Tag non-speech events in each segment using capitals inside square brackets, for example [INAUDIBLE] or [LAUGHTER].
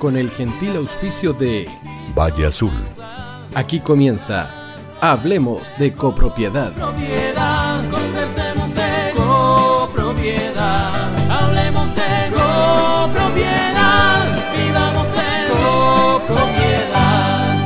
con el gentil auspicio de Valle Azul. Aquí comienza Hablemos de copropiedad. Propiedad, conversemos de copropiedad. Hablemos de copropiedad. Vivamos en copropiedad.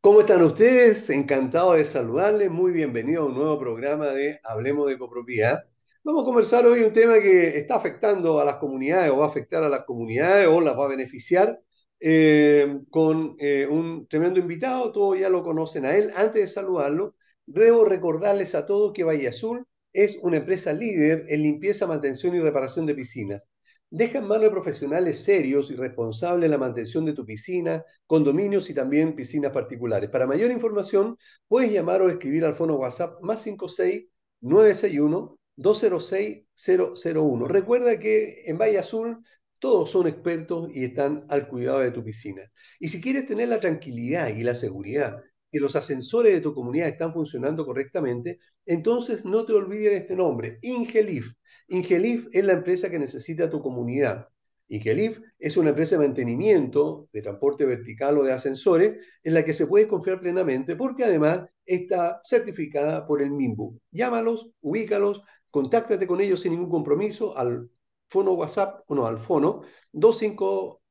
¿Cómo están ustedes? Encantado de saludarles. Muy bienvenido a un nuevo programa de Hablemos de copropiedad. Vamos a conversar hoy un tema que está afectando a las comunidades o va a afectar a las comunidades o las va a beneficiar eh, con eh, un tremendo invitado, todos ya lo conocen a él. Antes de saludarlo, debo recordarles a todos que Valle Azul es una empresa líder en limpieza, mantención y reparación de piscinas. Deja en manos de profesionales serios y responsables la mantención de tu piscina, condominios y también piscinas particulares. Para mayor información, puedes llamar o escribir al fono WhatsApp más 56 961 206-001. Recuerda que en Valle Azul todos son expertos y están al cuidado de tu piscina. Y si quieres tener la tranquilidad y la seguridad que los ascensores de tu comunidad están funcionando correctamente, entonces no te olvides de este nombre, Ingelif. Ingelif es la empresa que necesita tu comunidad. Ingelif es una empresa de mantenimiento de transporte vertical o de ascensores en la que se puede confiar plenamente porque además está certificada por el MIMBU. Llámalos, ubícalos, Contáctate con ellos sin ningún compromiso al fono WhatsApp, o no, al fono 25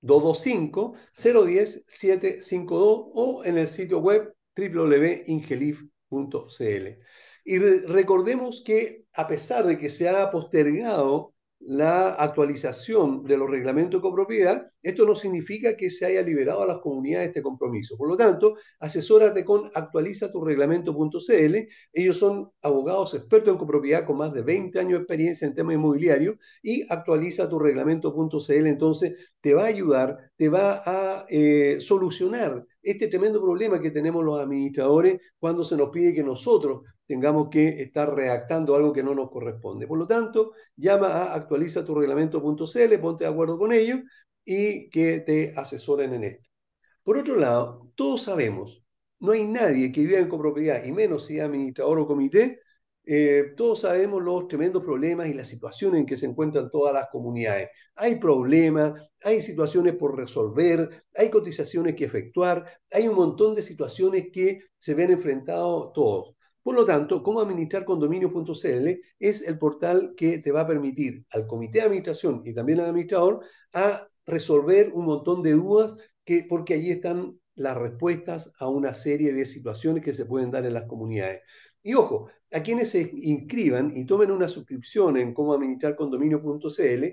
225 010 752 o en el sitio web www.ingelif.cl. Y recordemos que a pesar de que se ha postergado la actualización de los reglamentos de copropiedad, esto no significa que se haya liberado a las comunidades este compromiso. Por lo tanto, asesórate con actualiza tu reglamento.cl. Ellos son abogados expertos en copropiedad con más de 20 años de experiencia en temas inmobiliarios y actualiza tu reglamento.cl. Entonces, te va a ayudar, te va a eh, solucionar este tremendo problema que tenemos los administradores cuando se nos pide que nosotros tengamos que estar redactando algo que no nos corresponde. Por lo tanto, llama a actualiza tu reglamento.cl, ponte de acuerdo con ellos y que te asesoren en esto. Por otro lado, todos sabemos, no hay nadie que viva en copropiedad, y menos si es administrador o comité, eh, todos sabemos los tremendos problemas y las situaciones en que se encuentran todas las comunidades. Hay problemas, hay situaciones por resolver, hay cotizaciones que efectuar, hay un montón de situaciones que se ven enfrentados todos. Por lo tanto, cómo administrar condominio.cl es el portal que te va a permitir al comité de administración y también al administrador a resolver un montón de dudas que, porque allí están las respuestas a una serie de situaciones que se pueden dar en las comunidades. Y ojo, a quienes se inscriban y tomen una suscripción en cómo administrar condominio.cl,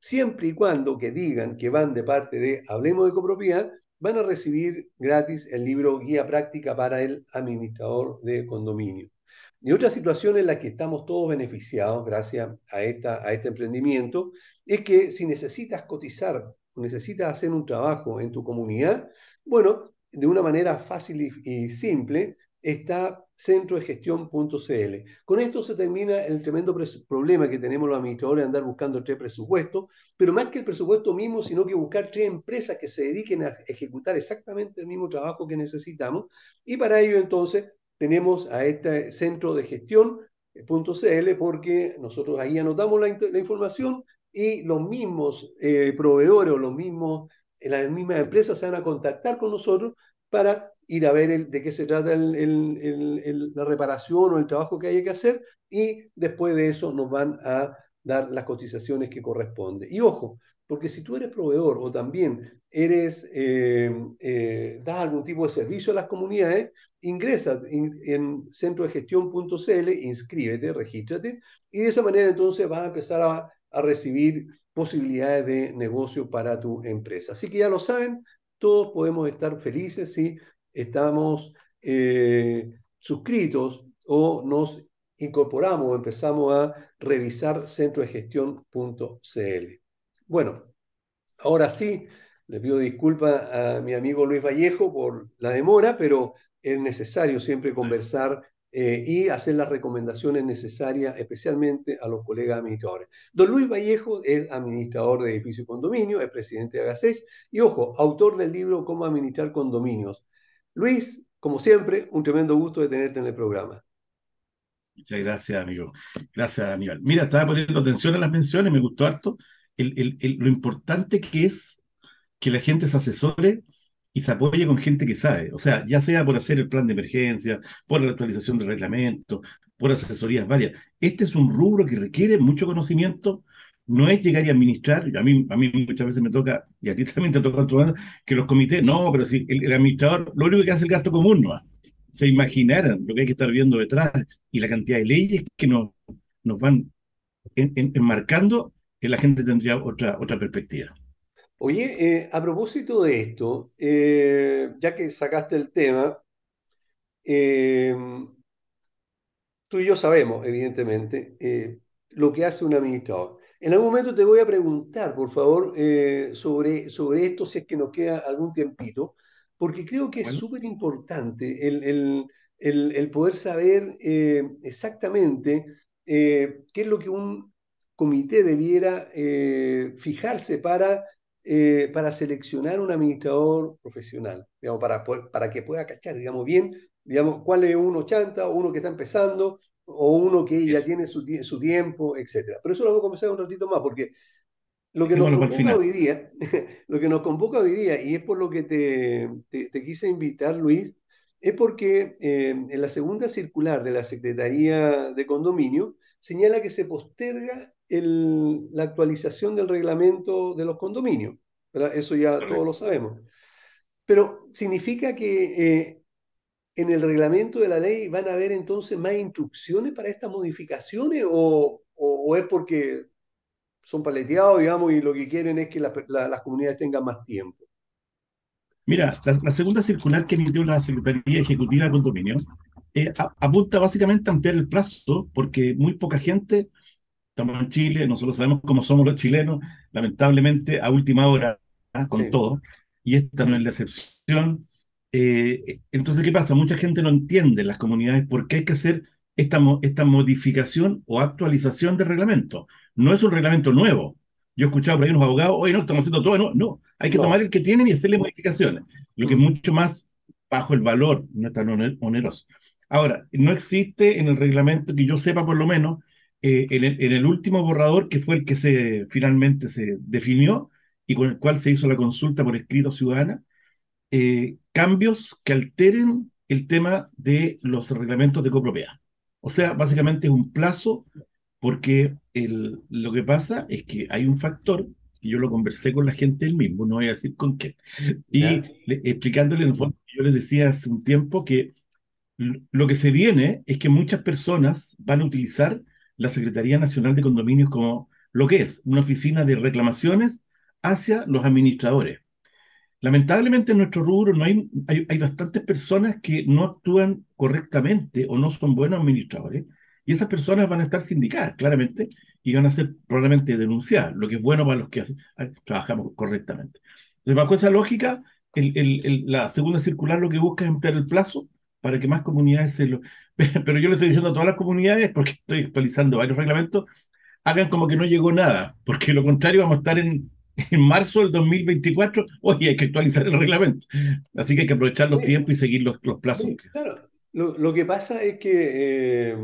siempre y cuando que digan que van de parte de Hablemos de Copropiedad, van a recibir gratis el libro Guía Práctica para el Administrador de Condominio. Y otra situación en la que estamos todos beneficiados gracias a, esta, a este emprendimiento es que si necesitas cotizar o necesitas hacer un trabajo en tu comunidad, bueno, de una manera fácil y simple, está centrodegestión.cl. Con esto se termina el tremendo problema que tenemos los administradores de andar buscando tres presupuestos, pero más que el presupuesto mismo, sino que buscar tres empresas que se dediquen a ejecutar exactamente el mismo trabajo que necesitamos. Y para ello entonces tenemos a este centro de gestión.cl porque nosotros ahí anotamos la, información y los mismos eh, proveedores o los mismos, las mismas empresas se van a contactar con nosotros para ir a ver de qué se trata la reparación o el trabajo que hay que hacer y después de eso nos van a dar las cotizaciones que corresponden. Y ojo, porque si tú eres proveedor o también eres, eh, eh, das algún tipo de servicio a las comunidades, ingresa en centrodegestión.cl, inscríbete, regístrate, y de esa manera entonces vas a empezar a, a recibir posibilidades de negocio para tu empresa. Así que ya lo saben, todos podemos estar felices si estamos eh, suscritos o nos incorporamos o empezamos a revisar centrodegestión.cl. Bueno, ahora sí, le pido disculpas a mi amigo Luis Vallejo por la demora, pero es necesario siempre conversar eh, y hacer las recomendaciones necesarias, especialmente a los colegas administradores. Don Luis Vallejo es administrador de edificio y condominio, es presidente de Agasech y, ojo, autor del libro Cómo administrar condominios. Luis, como siempre, un tremendo gusto de tenerte en el programa. Muchas gracias, amigo. Gracias, Aníbal. Mira, estaba poniendo atención a las menciones, me gustó harto. lo importante que es que la gente se asesore y se apoye con gente que sabe. O sea, ya sea por hacer el plan de emergencia, por la actualización del reglamento, por asesorías varias. Este es un rubro que requiere mucho conocimiento. No es llegar y administrar. A mí, a mí muchas veces me toca, y a ti también te toca, que los comités, no, pero si el, administrador, lo único que hace es el gasto común, ¿no? Se imaginaran lo que hay que estar viendo detrás y la cantidad de leyes que nos, nos van en- en- enmarcando, que la gente tendría otra, otra perspectiva. Oye, eh, a propósito de esto, eh, ya que sacaste el tema, eh, tú y yo sabemos, evidentemente, lo que hace un administrador. En algún momento te voy a preguntar, por favor, eh, sobre, sobre esto, si es que nos queda algún tiempito, porque creo que es súper importante el, el- el- el poder saber eh, exactamente eh, qué es lo que un comité debiera fijarse para, para seleccionar un administrador profesional, digamos, para, para que pueda cachar, digamos, bien, digamos, cuál es uno chanta o uno que está empezando o uno que ya tiene su, su tiempo, etcétera. Pero eso lo vamos a conversar un ratito más, porque lo que nos convoca hoy día, [LAUGHS] lo que nos convoca hoy día, y es por lo que te, te- te quise invitar, Luis, es porque eh, en la segunda circular de la Secretaría de Condominio señala que se posterga el- la actualización del reglamento de los condominios, ¿verdad? Eso ya todos lo sabemos. Pero significa que eh, en el reglamento de la ley van a haber entonces más instrucciones para estas modificaciones o, o- o es porque son paleteados, digamos, y lo que quieren es que la- la- las comunidades tengan más tiempo. Mira, la, la segunda circular que emitió la Secretaría Ejecutiva de Condominio eh, a- apunta básicamente a ampliar el plazo porque muy poca gente, estamos en Chile, nosotros sabemos cómo somos los chilenos, lamentablemente a última hora, ¿ah? con Sí, todo, y esta no es la excepción. Eh, entonces, ¿qué pasa? Mucha gente no entiende en las comunidades por qué hay que hacer esta, esta modificación o actualización del reglamento. No es un reglamento nuevo. Yo he escuchado por ahí unos abogados, oye, no, estamos haciendo todo. No, no, hay que tomar el que tienen y hacerle modificaciones, lo que es Mm, mucho más bajo el valor, no es tan oner- oneroso. Ahora, no existe en el reglamento, que yo sepa por lo menos, eh, en el, en el último borrador, que fue el que se finalmente se definió y con el cual se hizo la consulta por escrito ciudadana, eh, cambios que alteren el tema de los reglamentos de copropiedad. O sea, básicamente es un plazo porque el, lo que pasa es que hay un factor, y yo lo conversé con la gente del mismo, no voy a decir con quién, y explicándole en el fondo, yo les decía hace un tiempo que lo que se viene es que muchas personas van a utilizar la Secretaría Nacional de Condominios como lo que es una oficina de reclamaciones hacia los administradores. Lamentablemente en nuestro rubro no hay, hay, hay bastantes personas que no actúan correctamente o no son buenos administradores y esas personas van a estar sindicadas claramente y van a ser probablemente denunciadas, lo que es bueno para los que ah, trabajamos correctamente. Entonces, bajo esa lógica, la segunda circular lo que busca es ampliar el plazo para que más comunidades se lo... [LAUGHS] Pero yo le estoy diciendo a todas las comunidades, porque estoy actualizando varios reglamentos, hagan como que no llegó nada, porque lo contrario vamos a estar en, en marzo del 2024, oye, hay que actualizar el reglamento. Así que hay que aprovechar los Sí, tiempos y seguir los, los plazos. sí, claro. Lo, lo que pasa es que eh,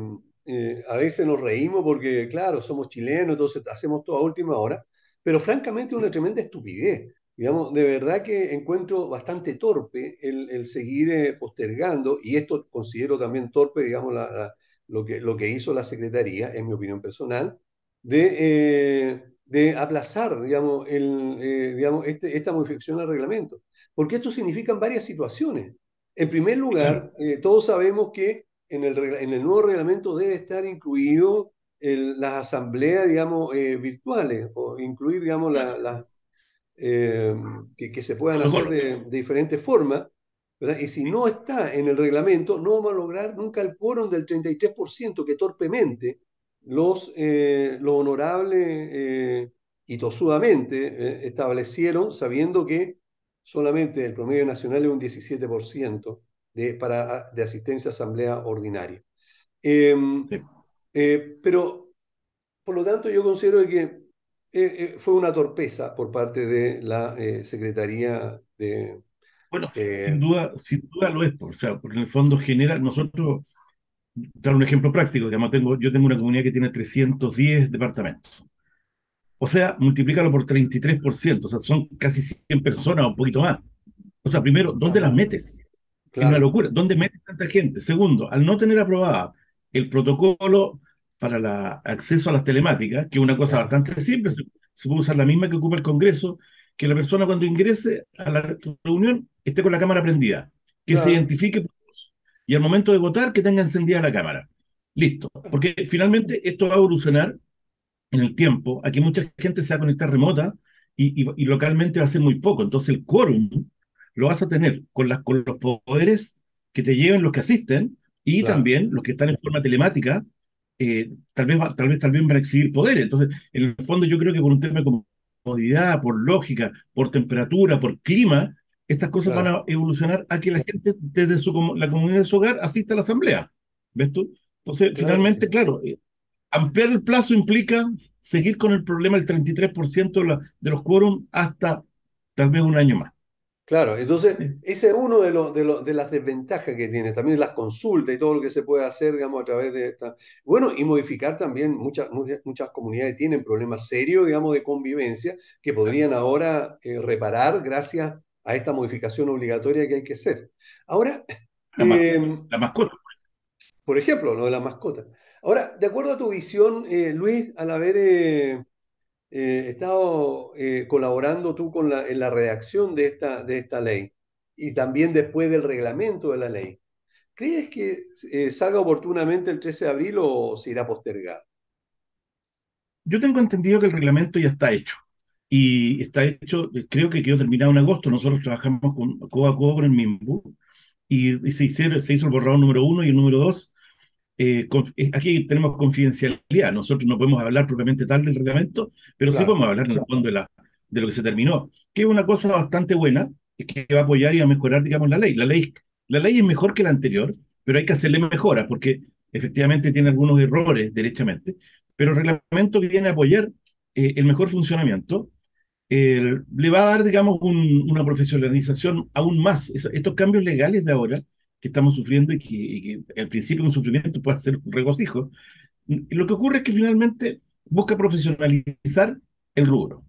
eh, a veces nos reímos porque, claro, somos chilenos, entonces hacemos todo a última hora, pero francamente es una tremenda estupidez. Digamos, de verdad que encuentro bastante torpe el, el seguir eh, postergando, y esto considero también torpe, digamos, la- la- lo que, lo que hizo la Secretaría, en mi opinión personal, de, eh, de aplazar, digamos, el, eh, digamos este- esta modificación al reglamento. Porque esto significa varias situaciones. En primer lugar, eh, todos sabemos que en el, en el nuevo reglamento debe estar incluido el- las asambleas, digamos, eh, virtuales, o incluir, digamos, claro. la- que, que se puedan hacer de, de diferentes formas, ¿verdad? Y si no está en el reglamento, no vamos a lograr nunca el quórum del 33% que torpemente los, eh, los honorables eh, y tosudamente eh, establecieron, sabiendo que solamente el promedio nacional es un 17% de, para, de asistencia a asamblea ordinaria. Sí. eh, pero, por lo tanto, yo considero que fue una torpeza por parte de la Secretaría de... Bueno, sin sin duda, sin duda lo es, o sea, porque en el fondo genera, nosotros, dar un ejemplo práctico, digamos, tengo, yo tengo una comunidad que tiene 310 departamentos. O sea, multiplícalo por 33%, o sea, son casi 100 personas o un poquito más. O sea, primero, ¿dónde las metes? Es una locura. ¿Dónde metes tanta gente? Segundo, al no tener aprobada el protocolo para el acceso a las telemáticas, que es una cosa claro, bastante simple, se, se puede usar la misma que ocupa el Congreso, que la persona cuando ingrese a la reunión esté con la cámara prendida, que se identifique y al momento de votar que tenga encendida la cámara. Listo. Porque finalmente esto va a evolucionar en el tiempo a que mucha gente se va a conectar remota y, y- y localmente va a ser muy poco. Entonces el quórum lo vas a tener con, las, con los poderes que te lleven los que asisten y claro, también los que están en forma telemática, eh, tal vez, tal vez también van a exhibir poderes. Entonces, en el fondo yo creo que por un tema de comodidad, por lógica, por temperatura, por clima, estas cosas van claro, a evolucionar a que la gente desde su, la comunidad de su hogar asista a la asamblea. ¿Ves tú? Entonces, claro, finalmente, sí. claro, eh, Ampliar el plazo implica seguir con el problema del 33% de, la- de los quórum hasta tal vez un año más. Claro, entonces ese es uno de, los de, los de las desventajas que tiene, también las consultas y todo lo que se puede hacer, digamos, a través de esta. Bueno, y modificar también, muchas, muchas, muchas comunidades tienen problemas serios, digamos, de convivencia que podrían ahora eh, reparar gracias a esta modificación obligatoria que hay que hacer. Ahora, La, eh, la mascota. por ejemplo, lo de la mascota. Ahora, de acuerdo a tu visión, eh, Luis, al haber eh, estado colaborando tú con la, en la redacción de esta, de esta ley y también después del reglamento de la ley, ¿crees que salga oportunamente el 13 de abril o se irá postergado? Yo tengo entendido que el reglamento ya está hecho. Y está hecho, creo que quedó terminado en agosto. Nosotros trabajamos con, codo a codo con el MIMBU y, y se, hicieron, se hizo el borrador número uno y el número dos. eh, conf- eh, aquí tenemos confidencialidad. Nosotros no podemos hablar propiamente tal del reglamento, pero sí Claro, podemos hablar en el fondo de, la, de lo que se terminó, que es una cosa bastante buena, es que va a apoyar y a mejorar, digamos, la ley. La ley, la ley es mejor que la anterior, pero hay que hacerle mejoras porque efectivamente tiene algunos errores derechamente, pero el reglamento viene a apoyar eh, el mejor funcionamiento eh, le va a dar, digamos, un- una profesionalización aún más. Es- estos cambios legales de ahora que estamos sufriendo y que, y que al principio un sufrimiento puede ser un regocijo, n- lo que ocurre es que finalmente busca profesionalizar el rubro.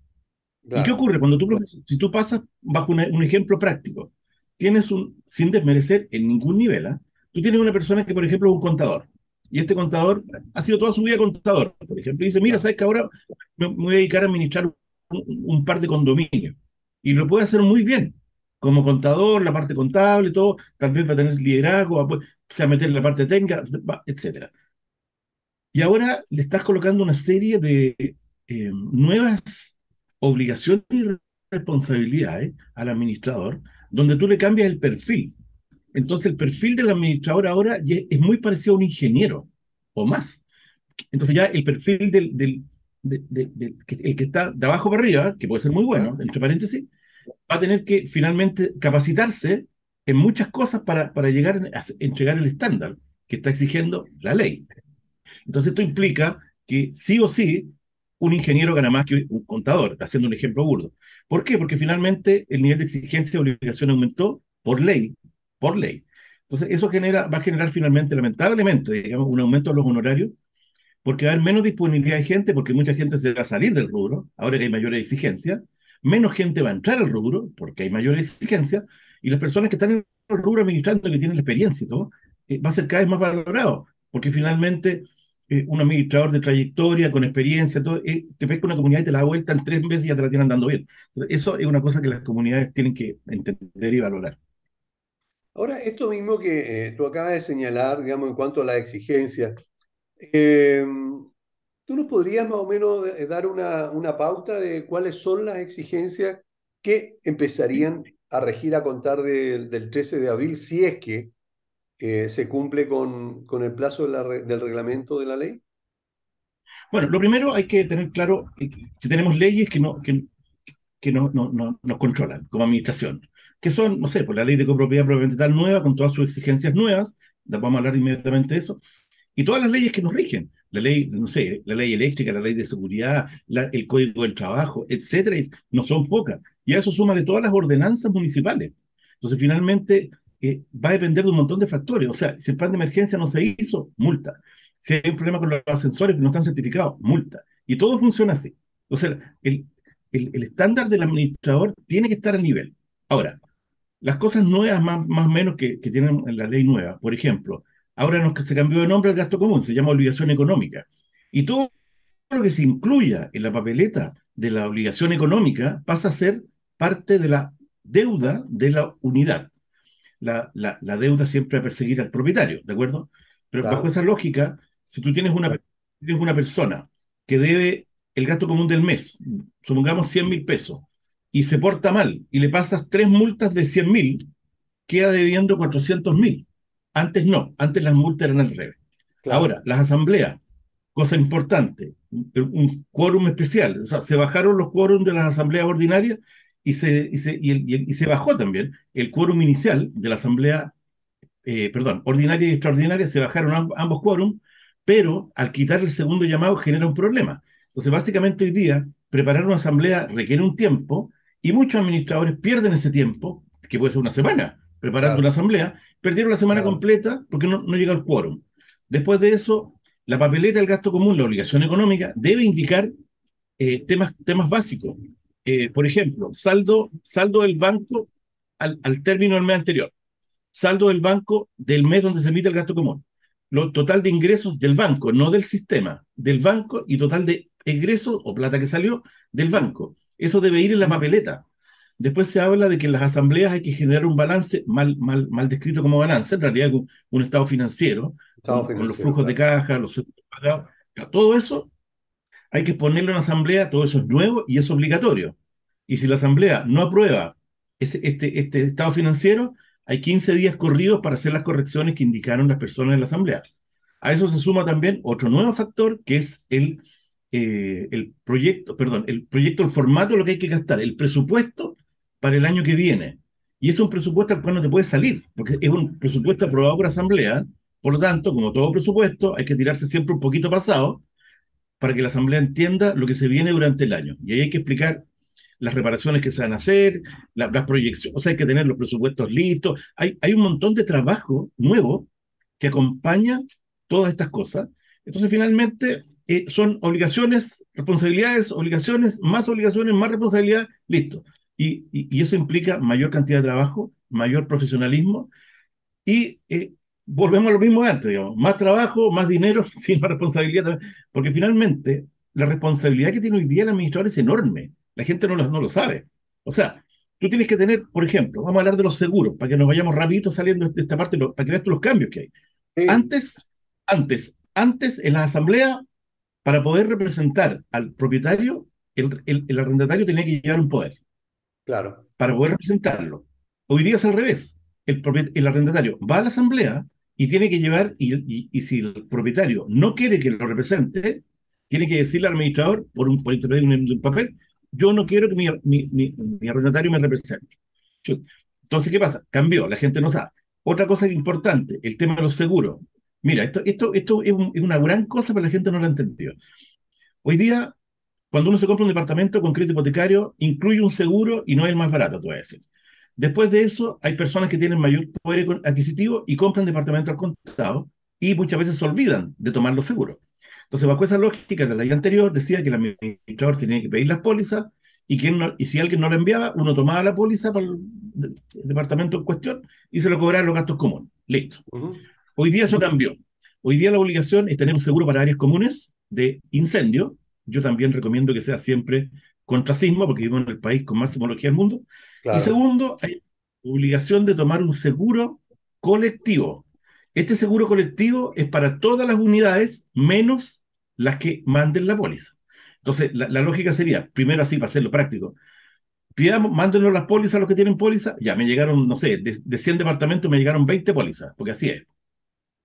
¿Y qué ocurre? Cuando tú, si tú pasas bajo una- un ejemplo práctico, tienes un, sin desmerecer en ningún nivel, ¿ah? Tú tienes una persona que, por ejemplo, es un contador, y este contador ha sido toda su vida contador, por ejemplo, y dice, mira, ¿sabes que ahora me, me voy a dedicar a administrar un, par de condominios? Y lo puede hacer muy bien, como contador, la parte contable, todo, vez va a tener liderazgo, a, se va a meter en la parte técnica, etcétera. Y ahora le estás colocando una serie de eh, nuevas obligaciones y responsabilidades al administrador, donde tú le cambias el perfil. Entonces el perfil del administrador ahora es muy parecido a un ingeniero o más. Entonces ya el perfil del, de- de- el que está de abajo para arriba, que puede ser muy bueno, entre paréntesis, va a tener que finalmente capacitarse en muchas cosas para, para llegar a entregar el estándar que está exigiendo la ley. Entonces esto implica que sí o sí un ingeniero gana más que un contador, haciendo un ejemplo burdo. ¿Por qué? Porque finalmente el nivel de exigencia y obligación aumentó por ley, por ley. Entonces eso genera, va a generar finalmente, lamentablemente, digamos, un aumento de los honorarios, porque va a haber menos disponibilidad de gente, porque mucha gente se va a salir del rubro, ahora que hay mayores exigencias, menos gente va a entrar al rubro, porque hay mayores exigencias, y las personas que están en el rubro administrando, que tienen la experiencia y todo, eh, va a ser cada vez más valorado, porque finalmente eh, un administrador de trayectoria, con experiencia, todo, eh, te pesca una comunidad y te la da vuelta en tres meses y ya te la tienen dando bien. Eso es una cosa que las comunidades tienen que entender y valorar. Ahora, esto mismo que eh, tú acabas de señalar, digamos, en cuanto a las exigencias, eh, ¿tú nos podrías más o menos eh, dar una, pauta de cuáles son las exigencias que empezarían a regir a contar del del 13 de abril si es que eh, se cumple con, el plazo del reglamento de la ley? Bueno, lo primero hay que tener claro que tenemos leyes que, no, que, no, no, no, nos controlan como administración, que son, no sé, por la ley de copropiedad tal nueva, con todas sus exigencias nuevas, vamos a hablar inmediatamente de eso, y todas las leyes que nos rigen, la ley, no sé, la ley eléctrica, la ley de seguridad, el código del trabajo, etcétera, no son pocas, y a eso suma de todas las ordenanzas municipales. Entonces, finalmente, eh, va a depender de un montón de factores, o sea, si el plan de emergencia no se hizo, multa. Si hay un problema con los ascensores que no están certificados, multa. Y todo funciona así. Entonces, el, el, el estándar del administrador tiene que estar al nivel. Ahora, las cosas nuevas más, o menos que, que tienen en la ley nueva, por ejemplo, ahora nos, se cambió de nombre al gasto común, se llama obligación económica. Y todo lo que se incluya en la papeleta de la obligación económica pasa a ser parte de la deuda de la unidad. La, la, la deuda siempre a perseguir al propietario, ¿de acuerdo? Pero Claro. bajo esa lógica, si tú tienes una, tienes una persona que debe el gasto común del mes, supongamos 100 mil pesos, y se porta mal y le pasas tres multas de 100 mil, queda debiendo 400 mil. Antes no, antes las multas eran al revés. Claro. Ahora, las asambleas, cosa importante, un, quórum especial, o sea, se bajaron los quórums de las asambleas ordinarias y se, y se, y el- y el- y se bajó también el quórum inicial de la asamblea, eh, perdón, ordinaria y extraordinaria, se bajaron amb- ambos quórums, pero al quitar el segundo llamado genera un problema. Entonces, básicamente hoy día, preparar una asamblea requiere un tiempo y muchos administradores pierden ese tiempo, que puede ser una semana, preparando Claro. una asamblea, perdieron la semana Claro. completa porque no, no llega el quórum. Después de eso, la papeleta del gasto común, la obligación económica, debe indicar eh, temas, temas básicos. Eh, por ejemplo, saldo, saldo del banco al, al término del mes anterior, saldo del banco del mes donde se emite el gasto común, lo total de ingresos del banco, no del sistema, del banco y total de ingresos o plata que salió del banco. Eso debe ir en la papeleta. Después se habla de que en las asambleas hay que generar un balance mal, mal, mal descrito como balance, en realidad un, un estado financiero, Estado con, con los flujos de caja, los pagados. Todo eso hay que ponerlo en asamblea, todo eso es nuevo y es obligatorio. Y si la asamblea no aprueba ese, este, este estado financiero, hay 15 días corridos para hacer las correcciones que indicaron las personas en la asamblea. A eso se suma también otro nuevo factor que es el, eh, el proyecto, perdón, el proyecto, el formato, lo que hay que gastar, el presupuesto para el año que viene. Y es un presupuesto al cual no te puede salir, porque es un presupuesto aprobado por asamblea, por lo tanto, como todo presupuesto, hay que tirarse siempre un poquito pasado para que la asamblea entienda lo que se viene durante el año. Y ahí hay que explicar las reparaciones que se van a hacer, la- las proyecciones, o sea, hay que tener los presupuestos listos. Hay, hay un montón de trabajo nuevo que acompaña todas estas cosas. Entonces, finalmente, eh, son obligaciones, responsabilidades, obligaciones, más obligaciones, más responsabilidad, listo. Y, y- y eso implica mayor cantidad de trabajo, mayor profesionalismo y eh, volvemos a lo mismo de antes, digamos, más trabajo, más dinero, [LAUGHS] sin más responsabilidad también, porque finalmente la responsabilidad que tiene hoy día el administrador es enorme, la gente no lo, no lo sabe. O sea, tú tienes que tener, por ejemplo, vamos a hablar de los seguros, para que nos vayamos rapidito saliendo de esta parte, para que veas tú los cambios que hay. Sí, Antes, antes, antes en la asamblea, para poder representar al propietario, el, el- el arrendatario tenía que llevar un poder claro. para poder representarlo. Hoy día es al revés. El, el arrendatario va a la asamblea y tiene que llevar, y, si el propietario no quiere que lo represente, tiene que decirle al administrador, por, un, por un, papel, yo no quiero que mi, arrendatario me represente. Entonces, ¿qué pasa? Cambió, la gente no sabe. Otra cosa importante, el tema de los seguros. Mira, esto, esto, esto es, es una gran cosa, pero la gente no lo ha entendido. Hoy día, cuando uno se compra un departamento con crédito hipotecario, incluye un seguro y no es el más barato, te voy a decir. Después de eso, hay personas que tienen mayor poder adquisitivo y compran departamentos al contado y muchas veces se olvidan de tomar los seguros. Entonces, bajo esa lógica, la ley anterior decía que el administrador tenía que pedir las pólizas y, que no- y si alguien no la enviaba, uno tomaba la póliza para el, de- departamento en cuestión y se lo cobraba los gastos comunes. Listo. Ujú. Hoy día eso cambió. Hoy día la obligación es tener un seguro para áreas comunes de incendio. Yo también recomiendo que sea siempre contra sismo, porque vivimos en el país con más sismología del mundo. Claro. Y segundo, hay obligación de tomar un seguro colectivo. Este seguro colectivo es para todas las unidades, menos las que manden la póliza. Entonces, la, la lógica sería, primero así, para hacerlo práctico, pidamos, mándenos las pólizas a los que tienen póliza. Ya, me llegaron, no sé, de, de 100 departamentos me llegaron 20 pólizas, porque así es.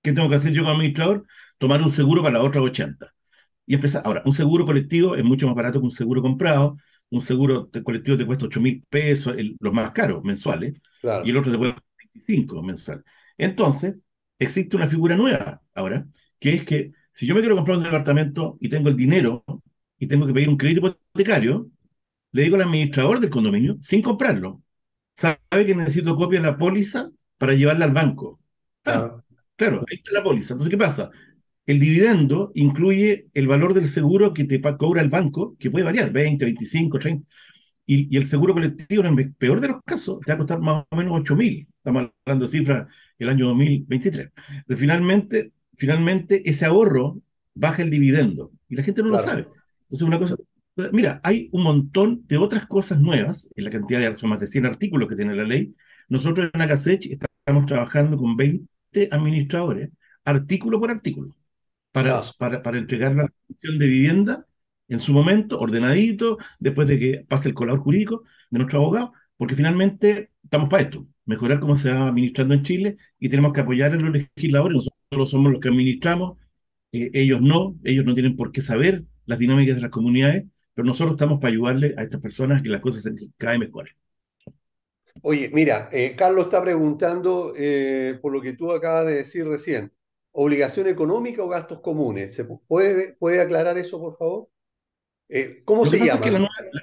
¿Qué tengo que hacer yo como administrador? Tomar un seguro para las otras 80. Y empezar. Ahora, un seguro colectivo es mucho más barato que un seguro comprado. Un seguro colectivo te cuesta 8 mil pesos, el- los más caros mensuales, Claro. y el otro te cuesta 25 mensual. Entonces, existe una figura nueva ahora, que es que si yo me quiero comprar un departamento y tengo el dinero y tengo que pedir un crédito hipotecario, le digo al administrador del condominio, sin comprarlo, sabe que necesito copia de la póliza para llevarla al banco. Ah, Claro. Claro, ahí está la póliza. Entonces, ¿qué pasa? El dividendo incluye el valor del seguro que te cobra el banco, que puede variar, 20, 25, 30, y, y el seguro colectivo, en el peor de los casos, te va a costar más o menos 8 mil. Estamos hablando de cifras el año 2023. Entonces, finalmente, finalmente, ese ahorro baja el dividendo y la gente no Claro. lo sabe. Entonces, una cosa. Mira, hay un montón de otras cosas nuevas en la cantidad de son más de 100 artículos que tiene la ley. Nosotros en Acasech estamos trabajando con 20 administradores, artículo por artículo, para, para, para entregar la petición de vivienda en su momento, ordenadito, después de que pase el colador jurídico de nuestro abogado, porque finalmente estamos para esto, mejorar cómo se va administrando en Chile y tenemos que apoyar a los legisladores, nosotros somos los que administramos, eh, ellos no, ellos no tienen por qué saber las dinámicas de las comunidades, pero nosotros estamos para ayudarle a estas personas a que las cosas se cada vez mejoren. Oye, mira, eh, Carlos está preguntando eh, por lo que tú acabas de decir recién. ¿Obligación económica o gastos comunes? ¿Se pu- puede, puede aclarar eso, por favor? Eh, ¿cómo Lo se que pasa es que la llama? nueva- la-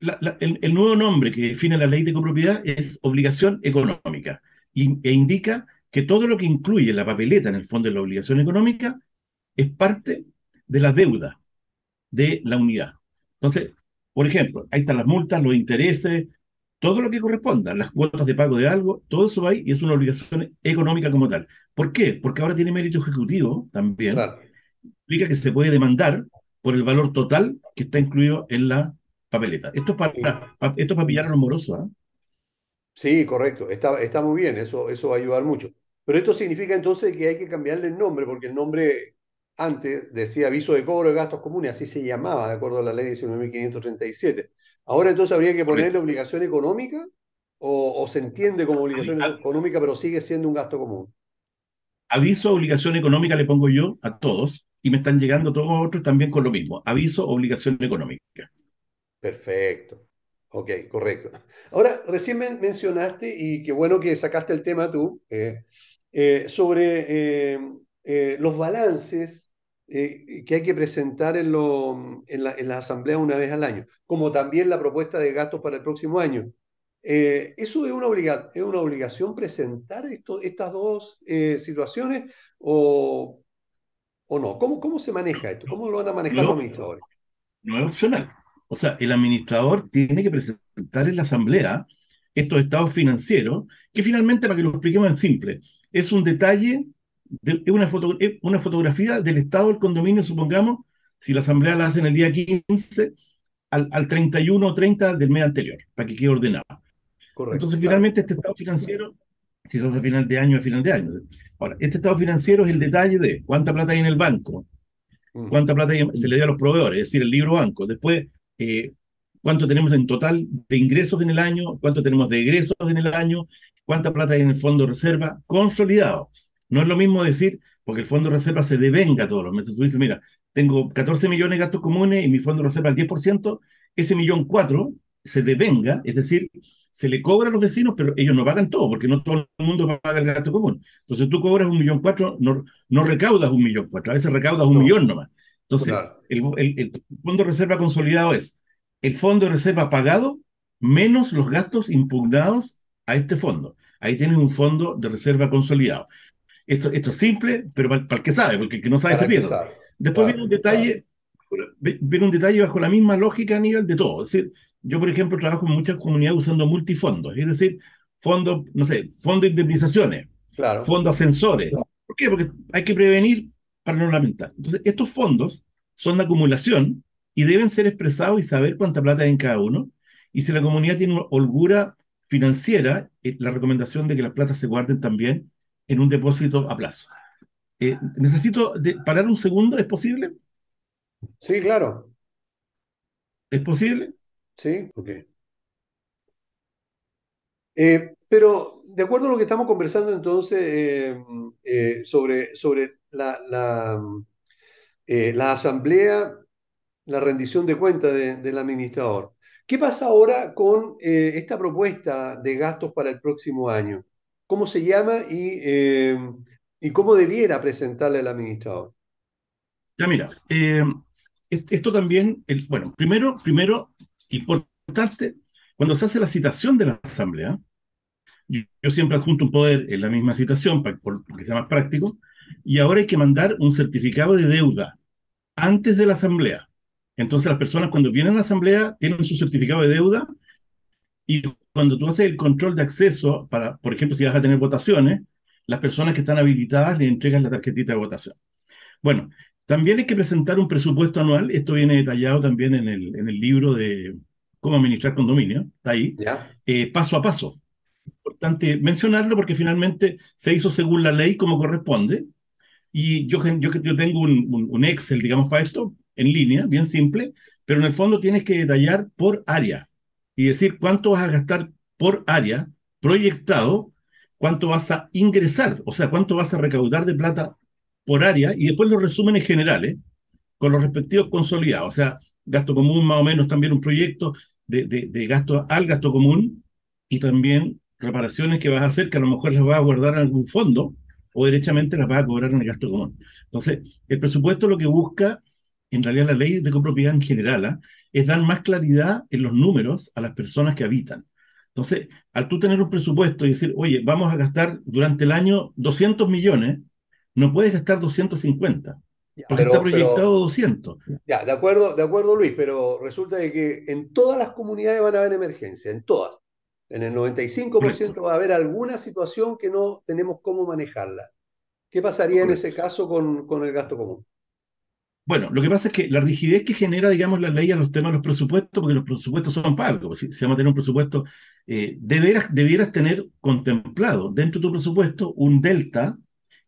la- la- el, el nuevo nombre que define la ley de copropiedad es obligación económica y, e indica que todo lo que incluye la papeleta en el fondo de la obligación económica es parte de la deuda de la unidad. Entonces, por ejemplo, ahí están las multas, los intereses, todo lo que corresponda, las cuotas de pago de algo, todo eso va ahí y es una obligación económica como tal. ¿Por qué? Porque ahora tiene mérito ejecutivo también, Claro. implica que se puede demandar por el valor total que está incluido en la papeleta. Esto es para, pa- esto es para pillar a los morosos, ¿ah? Sí, correcto. Está, está muy bien, eso, eso va a ayudar mucho. Pero esto significa entonces que hay que cambiarle el nombre, porque el nombre antes decía aviso de cobro de gastos comunes, así se llamaba, de acuerdo a la ley 19.537. Ahora entonces habría que ponerle obligación económica o, o se entiende como obligación económica, pero sigue siendo un gasto común. Aviso, obligación económica le pongo yo a todos y me están llegando todos otros también con lo mismo. Aviso, obligación económica. Perfecto. Ok, correcto. Ahora, recién men- mencionaste, y qué bueno que sacaste el tema tú, eh, eh, sobre eh, los balances eh, que hay que presentar en, lo- en la, en la asamblea una vez al año, como también la propuesta de gastos para el próximo año. Eh, ¿eso es una obliga- es una obligación presentar esto, estas dos eh, situaciones o, o no? ¿Cómo, cómo se maneja esto? ¿Cómo lo van a manejar los administradores? no es opcional. O sea, el administrador tiene que presentar en la asamblea estos estados financieros, que finalmente, para que lo expliquemos en simple, es un detalle, de, es una, foto, una fotografía del estado del condominio, supongamos, si la asamblea la hace en el día 15, al, al 31 o 30 del mes anterior, para que quede ordenado. Correcto. Entonces, finalmente, este estado financiero, si se hace a final de año, a final de año. Ahora, este estado financiero es el detalle de cuánta plata hay en el banco, cuánta plata se le dio a los proveedores, es decir, el libro banco. Después, eh, cuánto tenemos en total de ingresos en el año, cuánto tenemos de egresos en el año, cuánta plata hay en el fondo de reserva consolidado. No es lo mismo decir, porque el fondo de reserva se devenga todos los meses. Tú dices, mira, tengo 14 millones de gastos comunes y mi fondo de reserva al 10%, ese millón cuatro se devenga, es decir, se le cobra a los vecinos, pero ellos no pagan todo, porque no todo el mundo paga el gasto común. Entonces tú cobras un millón cuatro, no, no recaudas un millón cuatro, a veces recaudas un No. millón nomás. Entonces, Claro. el, el- el fondo de reserva consolidado es el fondo de reserva pagado menos los gastos impugnados a este fondo. Ahí tienes un fondo de reserva consolidado. Esto, esto es simple, pero para, para el que sabe, porque el que no sabe Para se pierde. sabe. Después Claro, viene un detalle, ve- viene un detalle bajo la misma lógica a nivel de todo. Es decir, yo, por ejemplo, trabajo en muchas comunidades usando multifondos, es decir, fondos, no sé, fondo de indemnizaciones, Claro. fondo ascensores. ¿Por qué? Porque hay que prevenir para no lamentar. Entonces, estos fondos son de acumulación y deben ser expresados y saber cuánta plata hay en cada uno. Y si la comunidad tiene una holgura financiera, eh, la recomendación de que las platas se guarden también en un depósito a plazo. Eh, necesito de- parar un segundo, ¿es posible? Sí, claro. ¿Es posible? Sí, ok. Eh, pero de acuerdo a lo que estamos conversando entonces eh, eh, sobre, sobre la, la, la asamblea, la rendición de cuentas de- del administrador. ¿Qué pasa ahora con esta propuesta de gastos para el próximo año? ¿Cómo se llama y, eh, y cómo debiera presentarle el administrador? Ya mira, eh, est- esto también, el- bueno, primero, primero, importante, cuando se hace la citación de la asamblea, yo, siempre adjunto un poder en la misma citación para, por- porque sea más práctico, y ahora hay que mandar un certificado de deuda antes de la asamblea. Entonces las personas cuando vienen a la asamblea tienen su certificado de deuda y cuando tú haces el control de acceso, para, por ejemplo, si vas a tener votaciones, las personas que están habilitadas le entregan la tarjetita de votación. Bueno, también hay que presentar un presupuesto anual, esto viene detallado también en el, en el libro de cómo administrar condominio, está ahí, ¿Ya? eh, paso a paso. Importante mencionarlo porque finalmente se hizo según la ley como corresponde. Y yo, yo, yo tengo un, un, un Excel, digamos, para esto, en línea, bien simple, pero en el fondo tienes que detallar por área y decir cuánto vas a gastar por área proyectado, cuánto vas a ingresar, o sea, cuánto vas a recaudar de plata por área y después los resúmenes generales con los respectivos consolidados, o sea, gasto común más o menos también un proyecto de, de, gasto al gasto común y también reparaciones que vas a hacer que a lo mejor las vas a guardar en algún fondo o derechamente las vas a cobrar en el gasto común. Entonces, el presupuesto lo que busca, en realidad la ley de copropiedad en general, ¿eh? Es dar más claridad en los números a las personas que habitan. Entonces, al tú tener un presupuesto y decir, oye, vamos a gastar durante el año 200 millones, no puedes gastar 250, Ya, porque pero- está proyectado pero- 200. Ya, de acuerdo, de acuerdo, Luis, pero resulta de que en todas las comunidades van a haber emergencia, en todas. En el 95% Correcto. va a haber alguna situación que no tenemos cómo manejarla. ¿Qué pasaría en ese caso con, con el gasto común? Bueno, lo que pasa es que la rigidez que genera, digamos, la ley a los temas de los presupuestos, porque los presupuestos son pagos, si, si vamos a tener un presupuesto, eh, deberás, debieras tener contemplado dentro de tu presupuesto un delta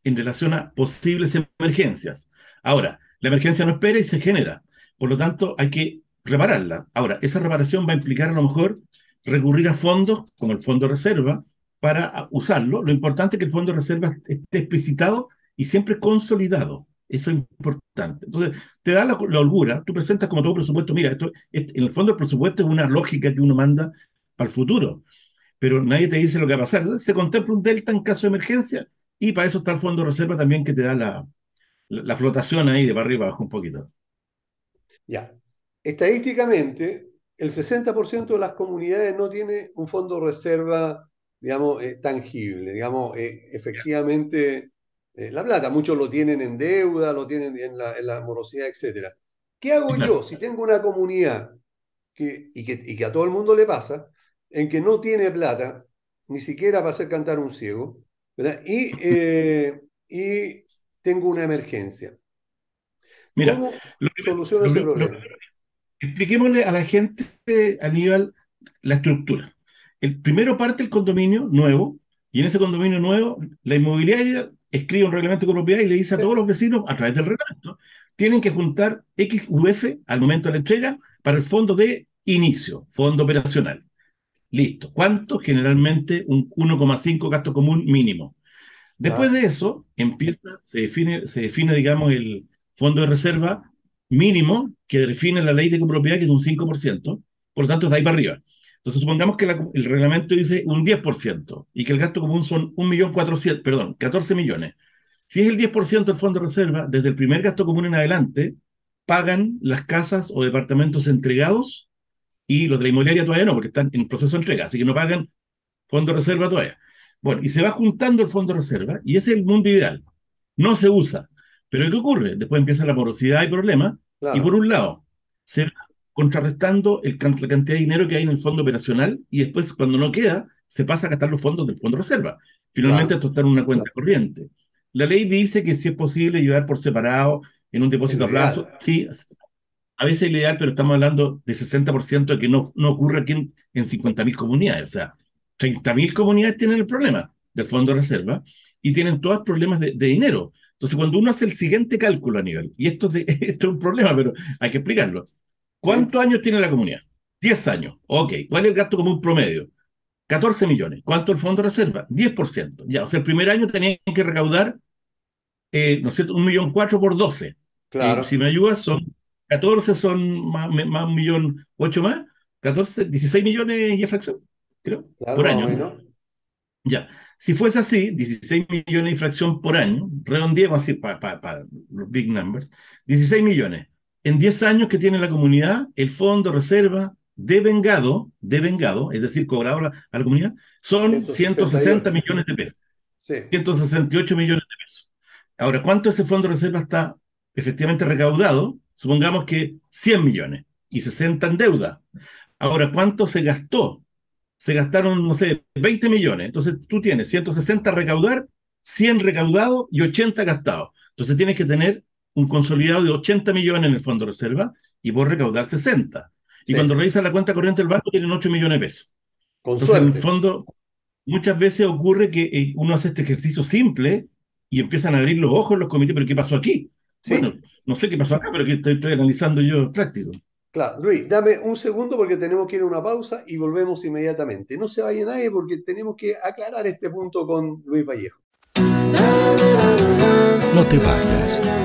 en relación a posibles emergencias. Ahora, la emergencia no espera y se genera, por lo tanto hay que repararla. Ahora, esa reparación va a implicar a lo mejor recurrir a fondos, como el fondo de reserva, para usarlo. Lo importante es que el fondo de reserva esté explicitado y siempre consolidado. Eso es importante. Entonces, te da la, holgura, tú presentas como todo presupuesto, mira, esto, es- en el fondo el presupuesto es una lógica que uno manda para el futuro, pero nadie te dice lo que va a pasar. Entonces, se contempla un delta en caso de emergencia y para eso está el fondo de reserva también que te da la flotación ahí de para arriba abajo un poquito. Ya. Estadísticamente, el 60% de las comunidades no tiene un fondo de reserva, digamos, eh, tangible, digamos, eh, efectivamente, eh, la plata, muchos lo tienen en deuda, lo tienen en la, en la morosidad, etcétera. ¿Qué hago Claro. yo si tengo una comunidad que, y, que, y que a todo el mundo le pasa, en que no tiene plata, ni siquiera para hacer cantar un ciego, ¿verdad? Y, eh, y tengo una emergencia? Mira, ¿Cómo lo soluciono lo- ese lo- problema? expliquémosle a la gente, Aníbal, la estructura. El primero parte el condominio nuevo, y en ese condominio nuevo, la inmobiliaria escribe un reglamento de propiedad y le dice a todos los vecinos, a través del reglamento, tienen que juntar XUF al momento de la entrega para el fondo de inicio, fondo operacional. Listo. ¿Cuánto? Generalmente un 1,5 gasto común mínimo. Después Ah. de eso, empieza, se define, se define, digamos, el fondo de reserva mínimo que define la ley de copropiedad, que es un 5%, por lo tanto, es de ahí para arriba. Entonces, supongamos que la- el reglamento dice un 10% y que el gasto común son 1.400.000, perdón, 14 millones. Si es el 10% del fondo de reserva, desde el primer gasto común en adelante, pagan las casas o departamentos entregados y los de la inmobiliaria todavía no, porque están en proceso de entrega, así que no pagan fondo de reserva todavía. Bueno, y se va juntando el fondo de reserva y ese es el mundo ideal. No se usa. Pero ¿qué ocurre? Después empieza la morosidad y problemas. Y por un lado, se va contrarrestando el, la cantidad de dinero que hay en el fondo operacional y después, cuando no queda, se pasa a gastar los fondos del fondo reserva. Finalmente, esto está en una cuenta corriente. La ley dice que si es posible llevar por separado en un depósito a plazo, sí, a veces es ideal, pero estamos hablando de 60% de que no, no ocurre aquí en, en 50.000 comunidades. O sea, 30.000 comunidades tienen el problema del fondo de reserva y tienen todos problemas de, de dinero. Entonces, cuando uno hace el siguiente cálculo a nivel, y esto es, de- [LAUGHS] esto es un problema, pero hay que explicarlo. ¿Cuántos años tiene la comunidad? 10 años. Ok. ¿Cuál es el gasto común promedio? 14 millones. ¿Cuánto el fondo de reserva? 10%. Ya, o sea, el primer año tenían que recaudar, eh, ¿no es cierto?, un millón cuatro por 12. Claro. Eh, si me ayudas, son 14, son más, un millón ocho más, 14, 16 millones y fracción, creo, Claro, por año. Ya, si fuese así, 16 millones y fracción por año, redondeemos así para los big numbers, 16 millones. En 10 años que tiene la comunidad, el fondo reserva de vengado, de vengado, es decir, cobrado a la, comunidad, son 160 millones de pesos. Sí. 168 millones de pesos. Ahora, ¿cuánto ese fondo de reserva está efectivamente recaudado? Supongamos que 100 millones y 60 en deuda. Ahora, ¿cuánto se gastó? Se gastaron, no sé, 20 millones. Entonces tú tienes 160 recaudar, 100 recaudado y 80 gastados. Entonces tienes que tener un consolidado de 80 millones en el fondo de reserva y vos recaudar 60. Y Sí. cuando revisas la cuenta corriente del banco tienen 8 millones de pesos. Con Entonces, en el fondo, muchas veces ocurre que eh, uno hace este ejercicio simple y empiezan a abrir los ojos los comités, pero ¿qué pasó aquí? Sí. Bueno, no sé qué pasó acá, pero que estoy, estoy analizando yo práctico. Claro, Luis, dame un segundo porque tenemos que ir a una pausa y volvemos inmediatamente. No se vaya nadie porque tenemos que aclarar este punto con Luis Vallejo. No te vayas.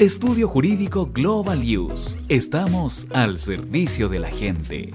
Estudio Jurídico Global Use. Estamos al servicio de la gente.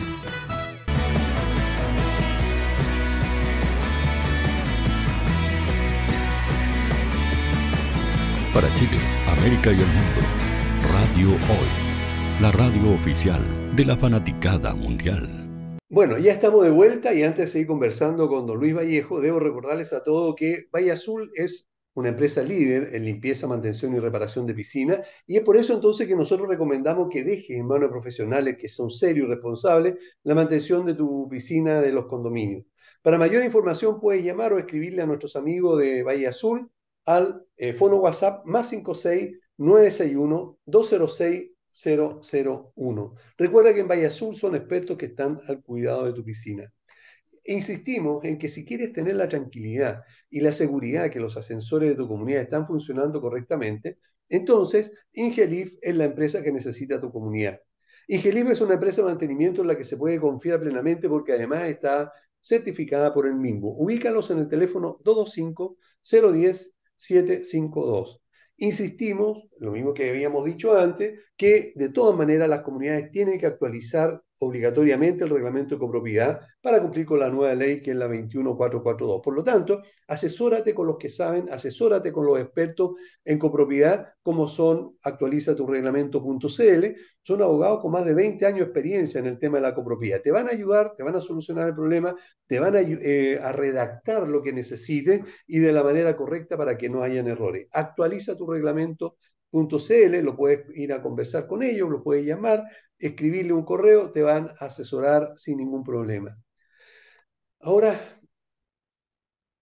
Para Chile, América y el mundo, Radio Hoy, la radio oficial de la fanaticada mundial. Bueno, ya estamos de vuelta y antes de seguir conversando con don Luis Vallejo, debo recordarles a todos que Valle Azul es una empresa líder en limpieza, mantención y reparación de piscinas, y es por eso entonces que nosotros recomendamos que dejes en manos de profesionales que son serios y responsables la mantención de tu piscina de los condominios. Para mayor información puedes llamar o escribirle a nuestros amigos de Valle Azul al eh, fono WhatsApp más 56 961 206 001. Recuerda que en Valle Azul son expertos que están al cuidado de tu piscina. Insistimos en que si quieres tener la tranquilidad y la seguridad que los ascensores de tu comunidad están funcionando correctamente, entonces Ingelif es la empresa que necesita tu comunidad. Ingelif es una empresa de mantenimiento en la que se puede confiar plenamente porque además está certificada por el MINGO. Ubícalos en el teléfono 225 010 752. Insistimos, lo mismo que habíamos dicho antes, que de todas maneras las comunidades tienen que actualizar obligatoriamente el reglamento de copropiedad para cumplir con la nueva ley que es la 21442. Por lo tanto, asesórate con los que saben, asesórate con los expertos en copropiedad, como son actualiza tu reglamento.cl, son abogados con más de 20 años de experiencia en el tema de la copropiedad. Te van a ayudar, te van a solucionar el problema, te van a, eh, redactar lo que necesites y de la manera correcta para que no hayan errores. Actualiza tu reglamento .cl, lo puedes ir a conversar con ellos, lo puedes llamar, escribirle un correo, te van a asesorar sin ningún problema. Ahora,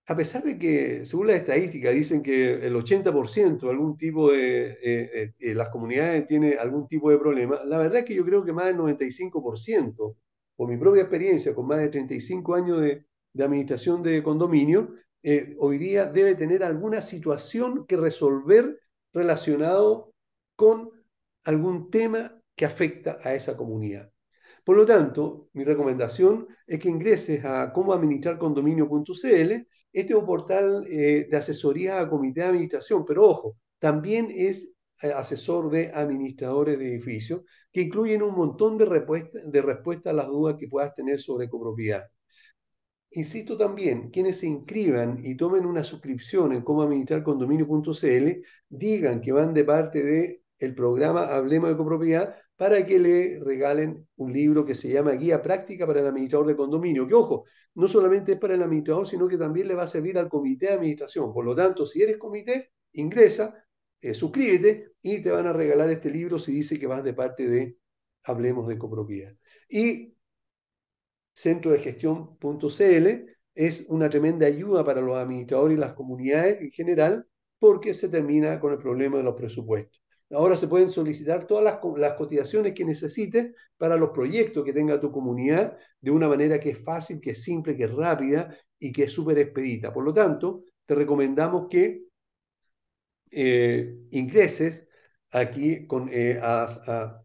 a pesar de que, según la estadística, dicen que el 80% algún tipo de eh, eh, las comunidades tiene algún tipo de problema, la verdad es que yo creo que más del 95%, por mi propia experiencia, con más de 35 años de, administración de condominio, eh, hoy día debe tener alguna situación que resolver relacionado con algún tema que afecta a esa comunidad. Por lo tanto, mi recomendación es que ingreses a cómo administrar condominio.cl. Este es un portal eh, de asesoría a comité de administración, pero ojo, también es eh, asesor de administradores de edificios, que incluyen un montón de, de respuestas a las dudas que puedas tener sobre copropiedad. Insisto también, quienes se inscriban y tomen una suscripción en cómo administrar condominio.cl, digan que van de parte del el programa Hablemos de Copropiedad para que le regalen un libro que se llama Guía Práctica para el Administrador de Condominio, que ojo, no solamente es para el administrador, sino que también le va a servir al comité de administración. Por lo tanto, si eres comité, ingresa, eh, suscríbete y te van a regalar este libro si dice que vas de parte de Hablemos de Copropiedad. Y centro de gestión.cl es una tremenda ayuda para los administradores y las comunidades en general porque se termina con el problema de los presupuestos. Ahora se pueden solicitar todas las, cotizaciones que necesites para los proyectos que tenga tu comunidad de una manera que es fácil, que es simple, que es rápida y que es súper expedita. Por lo tanto, te recomendamos que eh, ingreses aquí con, eh, a, a,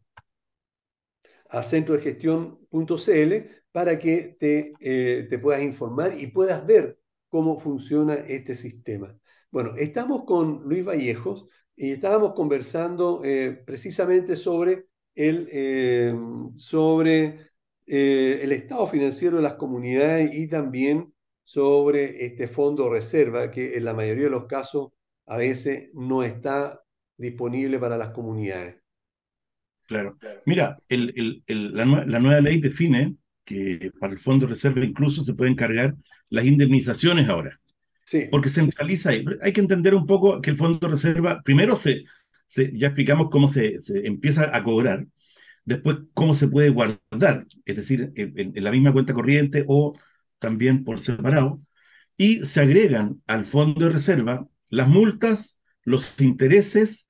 a centro de gestión.cl para que te, eh, te puedas informar y puedas ver cómo funciona este sistema. Bueno, estamos con Luis Vallejos y estábamos conversando eh, precisamente sobre el, eh, sobre el estado financiero de las comunidades y también sobre este fondo reserva que en la mayoría de los casos a veces no está disponible para las comunidades. Claro. Mira, la, nueva ley define que para el Fondo de Reserva incluso se pueden cargar las indemnizaciones ahora. Sí. Porque centraliza ahí. Hay que entender un poco que el Fondo de Reserva, primero se, se ya explicamos cómo se, se, empieza a cobrar, después cómo se puede guardar, es decir, en, en la misma cuenta corriente o también por separado, y se agregan al fondo de reserva las multas, los intereses,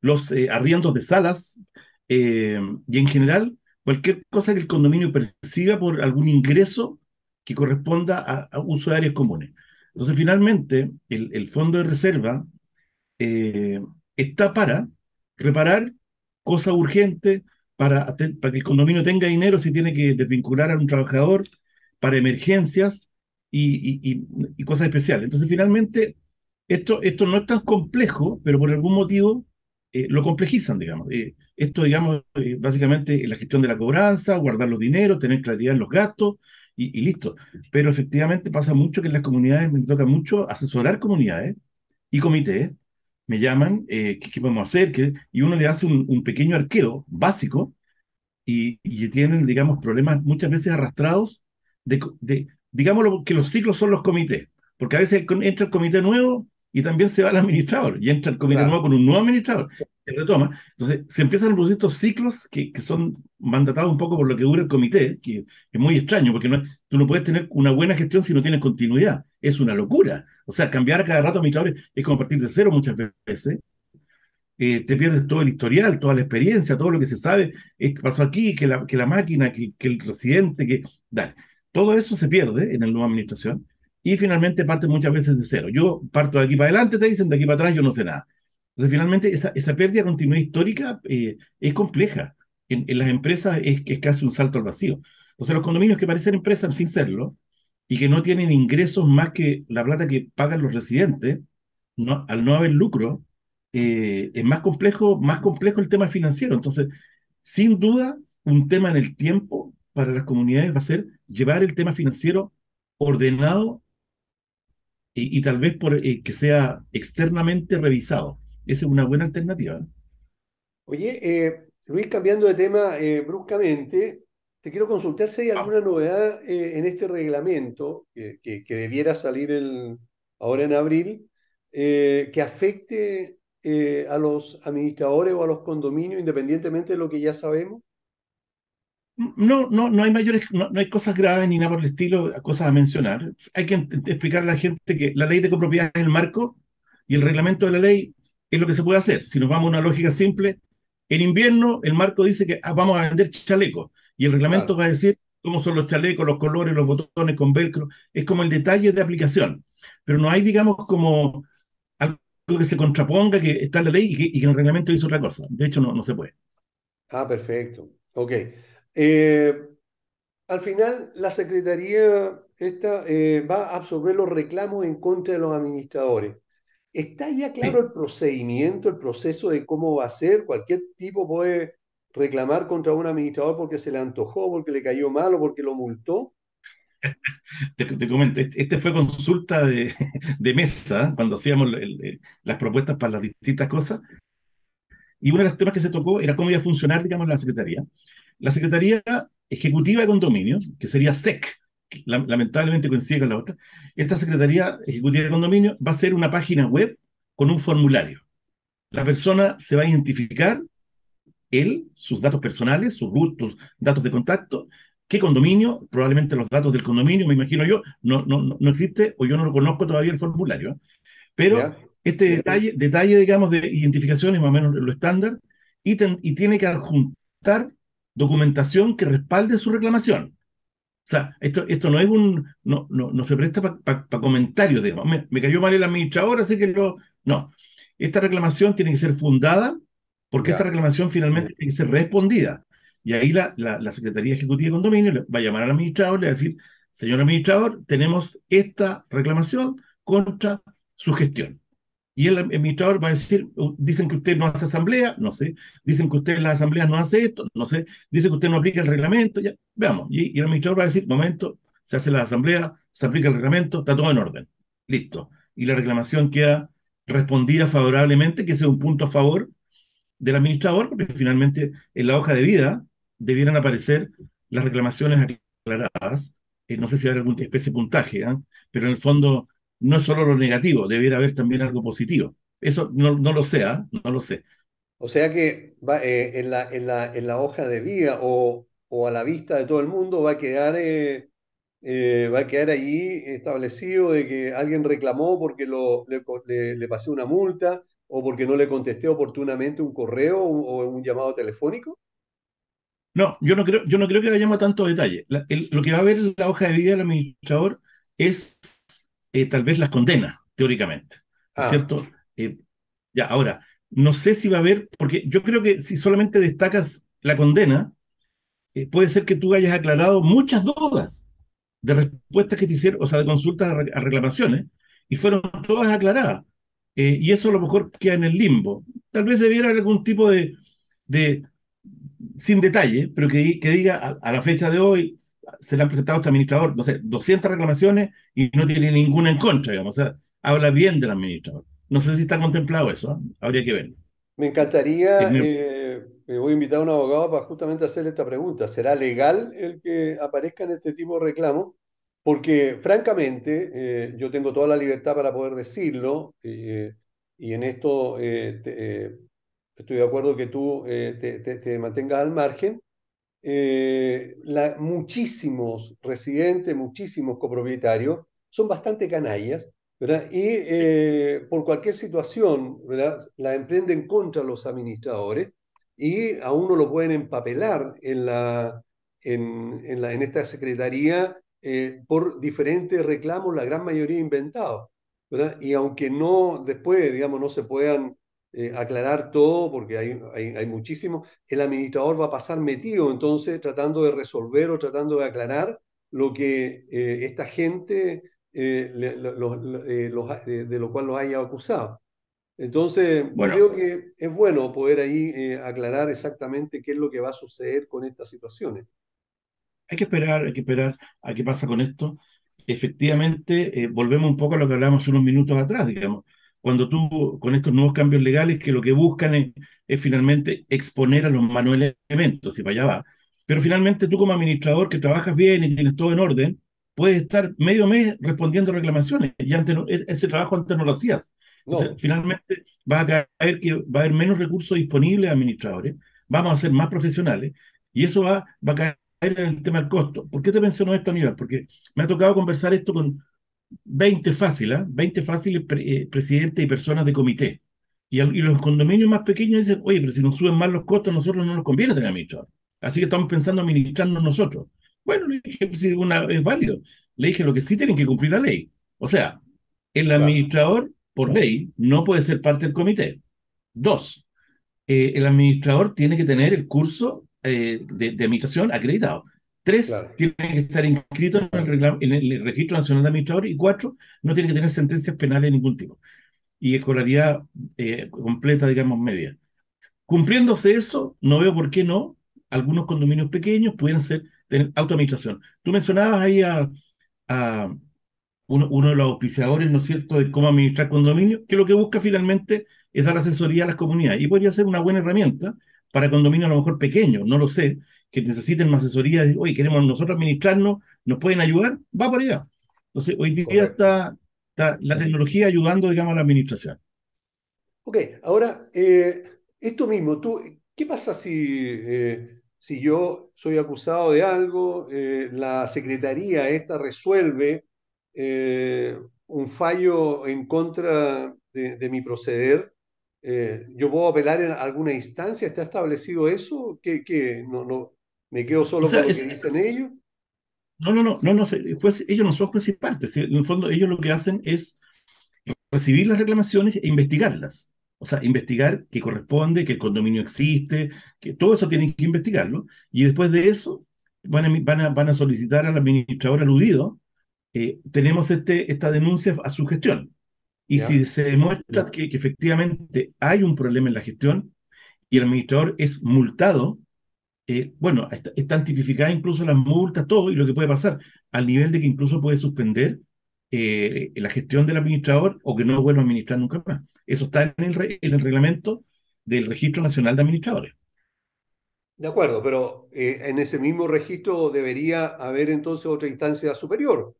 los eh, arriendos de salas eh, y en general cualquier cosa que el condominio perciba por algún ingreso que corresponda a, uso de áreas comunes. Entonces, finalmente, el, el fondo de reserva eh, está para reparar cosas urgentes, para, para que el condominio tenga dinero si tiene que desvincular a un trabajador, para emergencias y, y, y cosas especiales. Entonces, finalmente, esto, esto no es tan complejo, pero por algún motivo eh, lo complejizan, digamos. Eh, esto, digamos, eh, básicamente la gestión de la cobranza, guardar los dineros, tener claridad en los gastos y, y, listo. Pero efectivamente pasa mucho que en las comunidades me toca mucho asesorar comunidades y comités. Me llaman, ¿qué, ¿qué, podemos hacer? ¿Qué? Y uno le hace un, un pequeño arqueo básico y, y, tienen, digamos, problemas muchas veces arrastrados de, de digamos que los ciclos son los comités. Porque a veces entra el comité nuevo y también se va el administrador y entra el comité claro. nuevo con un nuevo administrador, se retoma. Entonces, se empiezan a producir estos ciclos que, que, son mandatados un poco por lo que dura el comité, que, es muy extraño, porque no, tú no puedes tener una buena gestión si no tienes continuidad. Es una locura. O sea, cambiar cada rato administradores es como partir de cero muchas veces. Eh, te pierdes todo el historial, toda la experiencia, todo lo que se sabe, esto pasó aquí, que la, que la máquina, que, que el residente, que... Dale. Todo eso se pierde en la nueva administración y finalmente parte muchas veces de cero. Yo parto de aquí para adelante, te dicen, de aquí para atrás yo no sé nada. Entonces, finalmente, esa, esa pérdida de continuidad histórica eh, es compleja. En, en, las empresas es, es casi un salto al vacío. Entonces, los condominios que parecen empresas sin serlo y que no tienen ingresos más que la plata que pagan los residentes, no, al no haber lucro, eh, es más complejo, más complejo el tema financiero. Entonces, sin duda, un tema en el tiempo para las comunidades va a ser llevar el tema financiero ordenado y, y tal vez por, eh, que sea externamente revisado. Esa es una buena alternativa. ¿eh? Oye, eh, Luis, cambiando de tema eh, bruscamente, te quiero consultar si hay alguna ah. novedad en este reglamento que, que, que, debiera salir el, ahora en abril que afecte a los administradores o a los condominios, independientemente de lo que ya sabemos. No, no, no hay mayores, no, no, hay cosas graves ni nada por el estilo, cosas a mencionar. Hay que explicar a la gente que la ley de copropiedad es el marco y el reglamento de la ley es lo que se puede hacer. Si nos vamos a una lógica simple, en invierno el marco dice que ah, vamos a vender chalecos y el reglamento claro. va a decir cómo son los chalecos, los colores, los botones con velcro. Es como el detalle de aplicación. Pero no hay, digamos, como algo que se contraponga, que está en la ley y que, y que el reglamento dice otra cosa. De hecho, no, no se puede. Ah, perfecto. Ok. Eh, al final, la Secretaría esta, eh, va a absorber los reclamos en contra de los administradores. ¿Está ya claro el procedimiento, el proceso de cómo va a ser? ¿Cualquier tipo puede reclamar contra un administrador porque se le antojó, porque le cayó mal o porque lo multó? [LAUGHS] Te, te comento, este, este fue consulta de, [LAUGHS] de mesa cuando hacíamos el, el, las propuestas para las distintas cosas. Y uno de los temas que se tocó era cómo iba a funcionar, digamos, la Secretaría la Secretaría Ejecutiva de Condominio, que sería SEC, lamentablemente coincide con la otra, esta Secretaría Ejecutiva de Condominio va a ser una página web con un formulario. La persona se va a identificar, él, sus datos personales, sus gustos, datos de contacto, qué condominio, probablemente los datos del condominio, me imagino yo, no, no, no existe o yo no lo conozco todavía el formulario, pero ¿Ya? este detalle, detalle, digamos, de identificación es más o menos lo estándar y, ten, y tiene que adjuntar documentación que respalde su reclamación. O sea, esto, esto no es un, no, no, no se presta para pa, pa comentarios, digamos, me, me, cayó mal el administrador, así que lo, no. Esta reclamación tiene que ser fundada porque ya. esta reclamación finalmente tiene que ser respondida. Y ahí la, la, la, Secretaría Ejecutiva de Condominio va a llamar al administrador y le va a decir, señor administrador, tenemos esta reclamación contra su gestión. Y el administrador va a decir, dicen que usted no hace asamblea, no sé, dicen que usted en las asambleas no hace esto, no sé, dicen que usted no aplica el reglamento, ya, veamos. Y, el administrador va a decir, momento, se hace la asamblea, se aplica el reglamento, está todo en orden, listo. Y la reclamación queda respondida favorablemente, que sea un punto a favor del administrador, porque finalmente en la hoja de vida debieran aparecer las reclamaciones aclaradas, eh, no sé si hay alguna especie de puntaje, ¿eh? pero en el fondo no es solo lo negativo, debiera haber también algo positivo. Eso no, no lo sé, ¿eh? no lo sé. O sea que va, eh, en, la, en, la, en, la, hoja de vida o, o, a la vista de todo el mundo va a quedar, eh, eh, va a quedar ahí establecido de que alguien reclamó porque lo, le, le, le, pasé una multa o porque no le contesté oportunamente un correo o un, un llamado telefónico. No, yo no creo, yo no creo que vayamos a tanto detalle. La, el, lo que va a ver en la hoja de vida del administrador es eh, tal vez las condenas, teóricamente. Ah. ¿Cierto? Eh, ya, ahora, no sé si va a haber, porque yo creo que si solamente destacas la condena, eh, puede ser que tú hayas aclarado muchas dudas de respuestas que te hicieron, o sea, de consultas a, re, a reclamaciones, y fueron todas aclaradas. y eso a lo mejor queda en el limbo. Tal vez debiera haber algún tipo de, de sin detalle, pero que, que diga a, a, la fecha de hoy se le han presentado a este administrador, no sé, 200 reclamaciones y no tiene ninguna en contra, digamos, o sea, habla bien del administrador. No sé si está contemplado eso, ¿eh? habría que verlo. Me encantaría, eh, me voy a invitar a un abogado para justamente hacerle esta pregunta. ¿Será legal el que aparezca en este tipo de reclamo? Porque francamente, eh, yo tengo toda la libertad para poder decirlo eh, y en esto te, estoy de acuerdo que tú te, te, te, mantengas al margen. La, muchísimos residentes, muchísimos copropietarios son bastante canallas ¿verdad? Y eh, por cualquier situación, ¿verdad? La emprenden contra los administradores y a uno lo pueden empapelar en, la, en, en, la, en esta secretaría eh, por diferentes reclamos, la gran mayoría inventados. ¿verdad? Y aunque no, después, digamos, no se puedan eh, aclarar todo, porque hay, hay, hay muchísimo, el administrador va a pasar metido entonces tratando de resolver o tratando de aclarar lo que esta gente eh, le, lo, eh, los, eh, de lo cual los haya acusado. Entonces, bueno. creo que es bueno poder ahí eh, aclarar exactamente qué es lo que va a suceder con estas situaciones. Hay que esperar, hay que esperar a qué pasa con esto. Efectivamente, eh, volvemos un poco a lo que hablábamos unos minutos atrás, digamos. Cuando tú, con estos nuevos cambios legales, que lo que buscan es, es finalmente exponer a los manuales elementos, y para allá va. Pero finalmente tú como administrador que trabajas bien y tienes todo en orden, puedes estar medio mes respondiendo reclamaciones. Y antes no, ese trabajo antes no lo hacías. Entonces, no. finalmente va a caer que va a haber menos recursos disponibles a administradores, vamos a ser más profesionales, y eso va, va a caer en el tema del costo. ¿Por qué te menciono esto, Aníbal? Porque me ha tocado conversar esto con 20 fáciles, ¿eh? 20 fáciles pre, eh, presidentes y personas de comité. Y, y, los condominios más pequeños dicen, oye, pero si nos suben más los costos, a nosotros no nos conviene tener administrador. Así que estamos pensando administrarnos nosotros. Bueno, le dije, pues, una, es válido. Le dije lo que sí tienen que cumplir la ley. O sea, el administrador, por ley, no puede ser parte del comité. Dos, eh, el administrador tiene que tener el curso eh, de, de, administración acreditado. Tres, claro. tiene que estar inscrito en el, en el, Registro Nacional de Administradores. Y cuatro, no tiene que tener sentencias penales de ningún tipo. Y escolaridad eh, completa, digamos, media. Cumpliéndose eso, no veo por qué no algunos condominios pequeños pueden ser tener autoadministración. Tú mencionabas ahí a, a uno, uno, de los auspiciadores, ¿no es cierto?, de cómo administrar condominios, que lo que busca finalmente es dar asesoría a las comunidades. Y podría ser una buena herramienta para condominios a lo mejor pequeños, no lo sé, que necesiten más asesoría, oye, queremos nosotros administrarnos, ¿nos pueden ayudar? Va por allá. Entonces, hoy día está, está, la tecnología ayudando, digamos, a la administración. Ok, ahora, eh, esto mismo, tú, ¿qué pasa si... Eh, si yo soy acusado de algo, eh, la secretaría esta resuelve un fallo en contra de, de mi proceder, ¿yo puedo apelar en alguna instancia? ¿Está establecido eso? ¿Qué, qué? No, no, ¿Me quedo solo o sea, con lo es, que dicen ellos? No, no, no, no, no ellos no son jueces y partes. En el fondo, ellos lo que hacen es recibir las reclamaciones e investigarlas. O sea, investigar que corresponde, que el condominio existe, que todo eso tienen que investigarlo. Y después de eso, van a, van a, van a solicitar al administrador aludido, eh, tenemos este, esta denuncia a su gestión. Y si se demuestra que, que, efectivamente hay un problema en la gestión y el administrador es multado, eh, bueno, está, están tipificadas incluso las multas, todo, y lo que puede pasar, al nivel de que incluso puede suspender eh, la gestión del administrador o que no vuelva a administrar nunca más. Eso está en el, re, en el reglamento del Registro Nacional de Administradores. De acuerdo, pero eh, en ese mismo registro debería haber entonces otra instancia superior.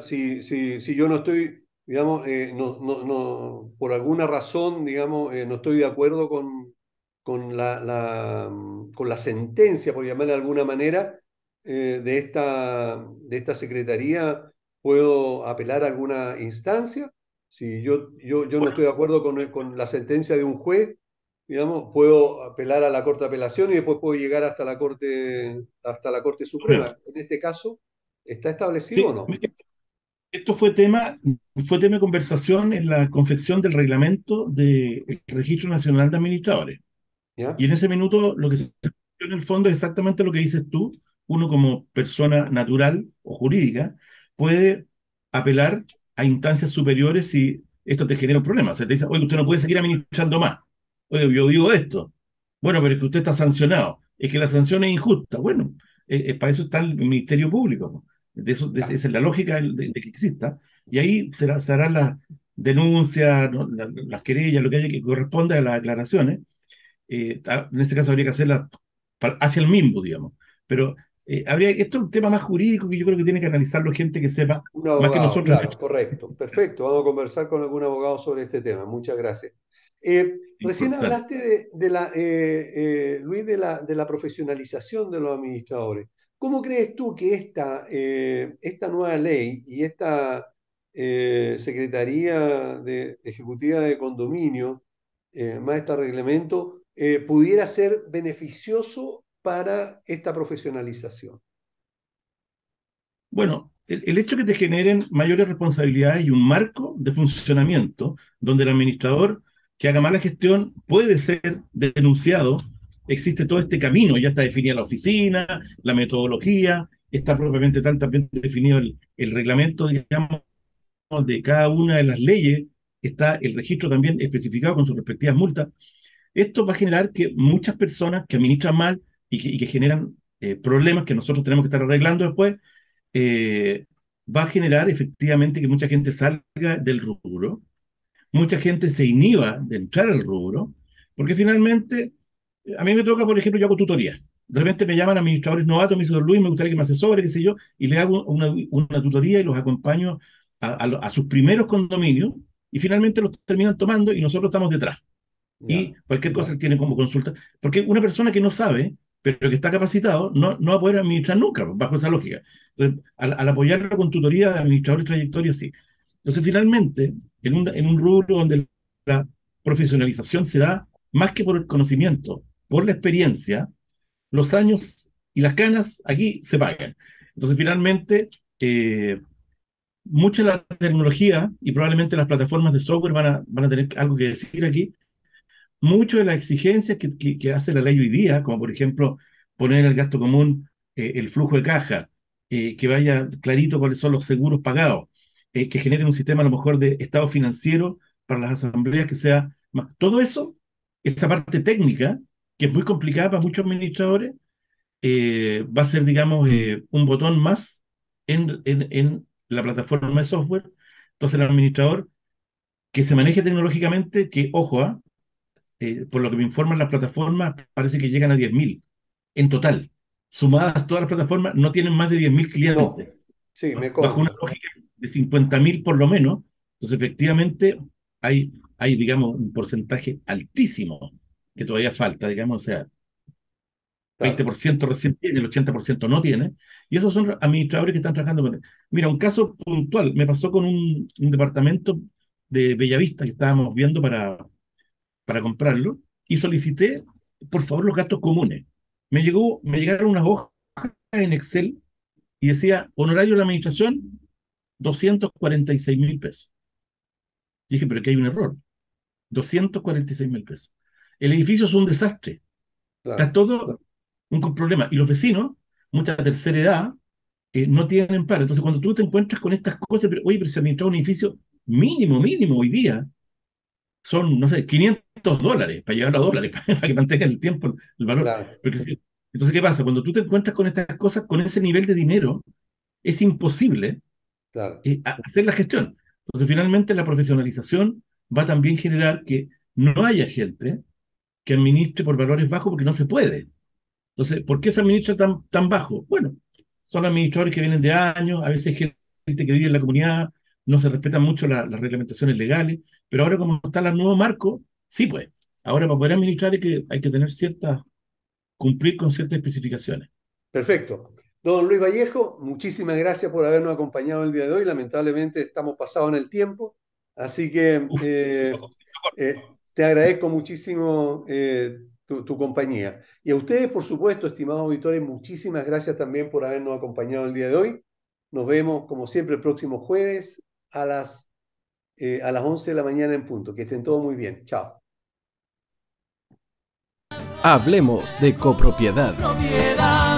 Si, si, si yo no estoy, digamos, no, no, no, por alguna razón, digamos, no estoy de acuerdo con, con la, la, con la sentencia, por llamarla de alguna manera, eh, de, esta, de esta secretaría, ¿puedo apelar a alguna instancia? Si yo, yo, yo no estoy de acuerdo con, con la sentencia de un juez, digamos, puedo apelar a la Corte de Apelación y después puedo llegar hasta la Corte, hasta la Corte Suprema. En este caso, ¿está establecido o no? Esto fue tema, fue tema de conversación en la confección del reglamento del Registro Nacional de Administradores. Y en ese minuto lo que se en el fondo es exactamente lo que dices tú. Uno como persona natural o jurídica puede apelar a instancias superiores si esto te genera un problema. O sea, te dice, oye, usted no puede seguir administrando más. Oye, yo digo esto. Bueno, pero es que usted está sancionado. Es que la sanción es injusta. Bueno, eh, eh, para eso está el Ministerio Público. De eso, esa es la lógica de, que exista. Y ahí será, se harán las denuncias, las querellas, lo que haya que corresponda a las declaraciones. Eh, en este caso habría que hacerlas hacia el mismo, digamos. Pero eh, habría, esto es un tema más jurídico que yo creo que tiene que analizarlo gente que sepa más que nosotros. Claro, correcto, perfecto. Vamos a conversar con algún abogado sobre este tema. Muchas gracias. Eh, recién hablaste de, la, Luis, de la, de la profesionalización de los administradores. ¿Cómo crees tú que esta, esta nueva ley y esta Secretaría de, Ejecutiva de Condominio, más este reglamento, eh, pudiera ser beneficioso para esta profesionalización? Bueno, el, hecho de que te generen mayores responsabilidades y un marco de funcionamiento donde el administrador que haga mala gestión puede ser denunciado, existe todo este camino, ya está definida la oficina, la metodología, está propiamente tal también definido el, el reglamento, digamos, de cada una de las leyes, está el registro también especificado con sus respectivas multas. Esto va a generar que muchas personas que administran mal y que, generan eh, problemas que nosotros tenemos que estar arreglando después, eh, va a generar efectivamente que mucha gente salga del rubro, mucha gente se inhiba de entrar al rubro, porque finalmente, a mí me toca, por ejemplo, yo hago tutoría. De repente me llaman administradores novatos, me dicen, Luis, me gustaría que me asesore, qué sé yo, y le hago una, una tutoría y los acompaño a, a sus primeros condominios, y finalmente los terminan tomando y nosotros estamos detrás y cualquier cosa tiene como consulta. Porque una persona que no sabe, pero que está capacitado, no, no va a poder administrar nunca, bajo esa lógica. Entonces, al, apoyarlo con tutoría de administradores trayectoria, sí. Entonces, finalmente, en un, en un rubro donde la profesionalización se da más que por el conocimiento, por la experiencia, los años y las canas aquí se pagan. Entonces, finalmente, eh, mucha de la tecnología y probablemente las plataformas de software van a, van a tener algo que decir aquí, muchas de las exigencias que, hace la ley hoy día, como por ejemplo poner en el gasto común eh, el flujo de caja, eh, que vaya clarito cuáles son los seguros pagados, eh, que genere un sistema a lo mejor de estado financiero para las asambleas que sea más. Todo eso, esa parte técnica, que es muy complicada para muchos administradores, va a ser, digamos, un botón más en, en, en la plataforma de software. Entonces el administrador que se maneje tecnológicamente, que, ojo, ¿ah? Eh, por lo que me informan las plataformas, parece que llegan a 10.000 en total. Sumadas todas las plataformas, no tienen más de 10.000 clientes. Sí, me Bajo una lógica de 50.000 por lo menos. Entonces, efectivamente, hay, hay, digamos, un porcentaje altísimo que todavía falta, digamos, o sea, 20% recién tiene, el 80% no tiene, y esos son administradores que están trabajando con él. Mira, un caso puntual, me pasó con un, un departamento de Bellavista que estábamos viendo para, para comprarlo y solicité, por favor, los gastos comunes. Me, llegó, me llegaron unas hojas en Excel y decía, honorario de la administración, 246 mil pesos. dije, pero aquí hay un error. 246 mil pesos. El edificio es un desastre. Está todo un problema. Y los vecinos, mucha tercera edad, eh, no tienen paro. Entonces, cuando tú te encuentras con estas cosas, pero, oye, pero se administra un edificio mínimo, mínimo hoy día, son, no sé, 500 dólares para llegar a dólares, [LAUGHS] para, que mantenga el tiempo, el valor. entonces, ¿qué pasa? Cuando tú te encuentras con estas cosas, con ese nivel de dinero, es imposible eh, hacer la gestión. Entonces, finalmente, la profesionalización va a también generar que no haya gente que administre por valores bajos porque no se puede. Entonces, ¿por qué se administra tan, tan bajo? Bueno, son administradores que vienen de años, a veces gente que vive en la comunidad, no se respetan mucho las reglamentaciones legales, pero ahora como está el nuevo marco, sí pues. Ahora, para poder administrar hay que, hay que tener ciertas, cumplir con ciertas especificaciones. Perfecto. Don Luis Vallejo, muchísimas gracias por habernos acompañado el día de hoy. Lamentablemente estamos pasados en el tiempo, así que eh, eh, te agradezco muchísimo eh, tu, tu, compañía. Y a ustedes, por supuesto, estimados auditores, muchísimas gracias también por habernos acompañado el día de hoy. Nos vemos, como siempre, el próximo jueves a las, a las 11 de la mañana en punto. Que estén todos muy bien. Chao. Hablemos de copropiedad. Propiedad.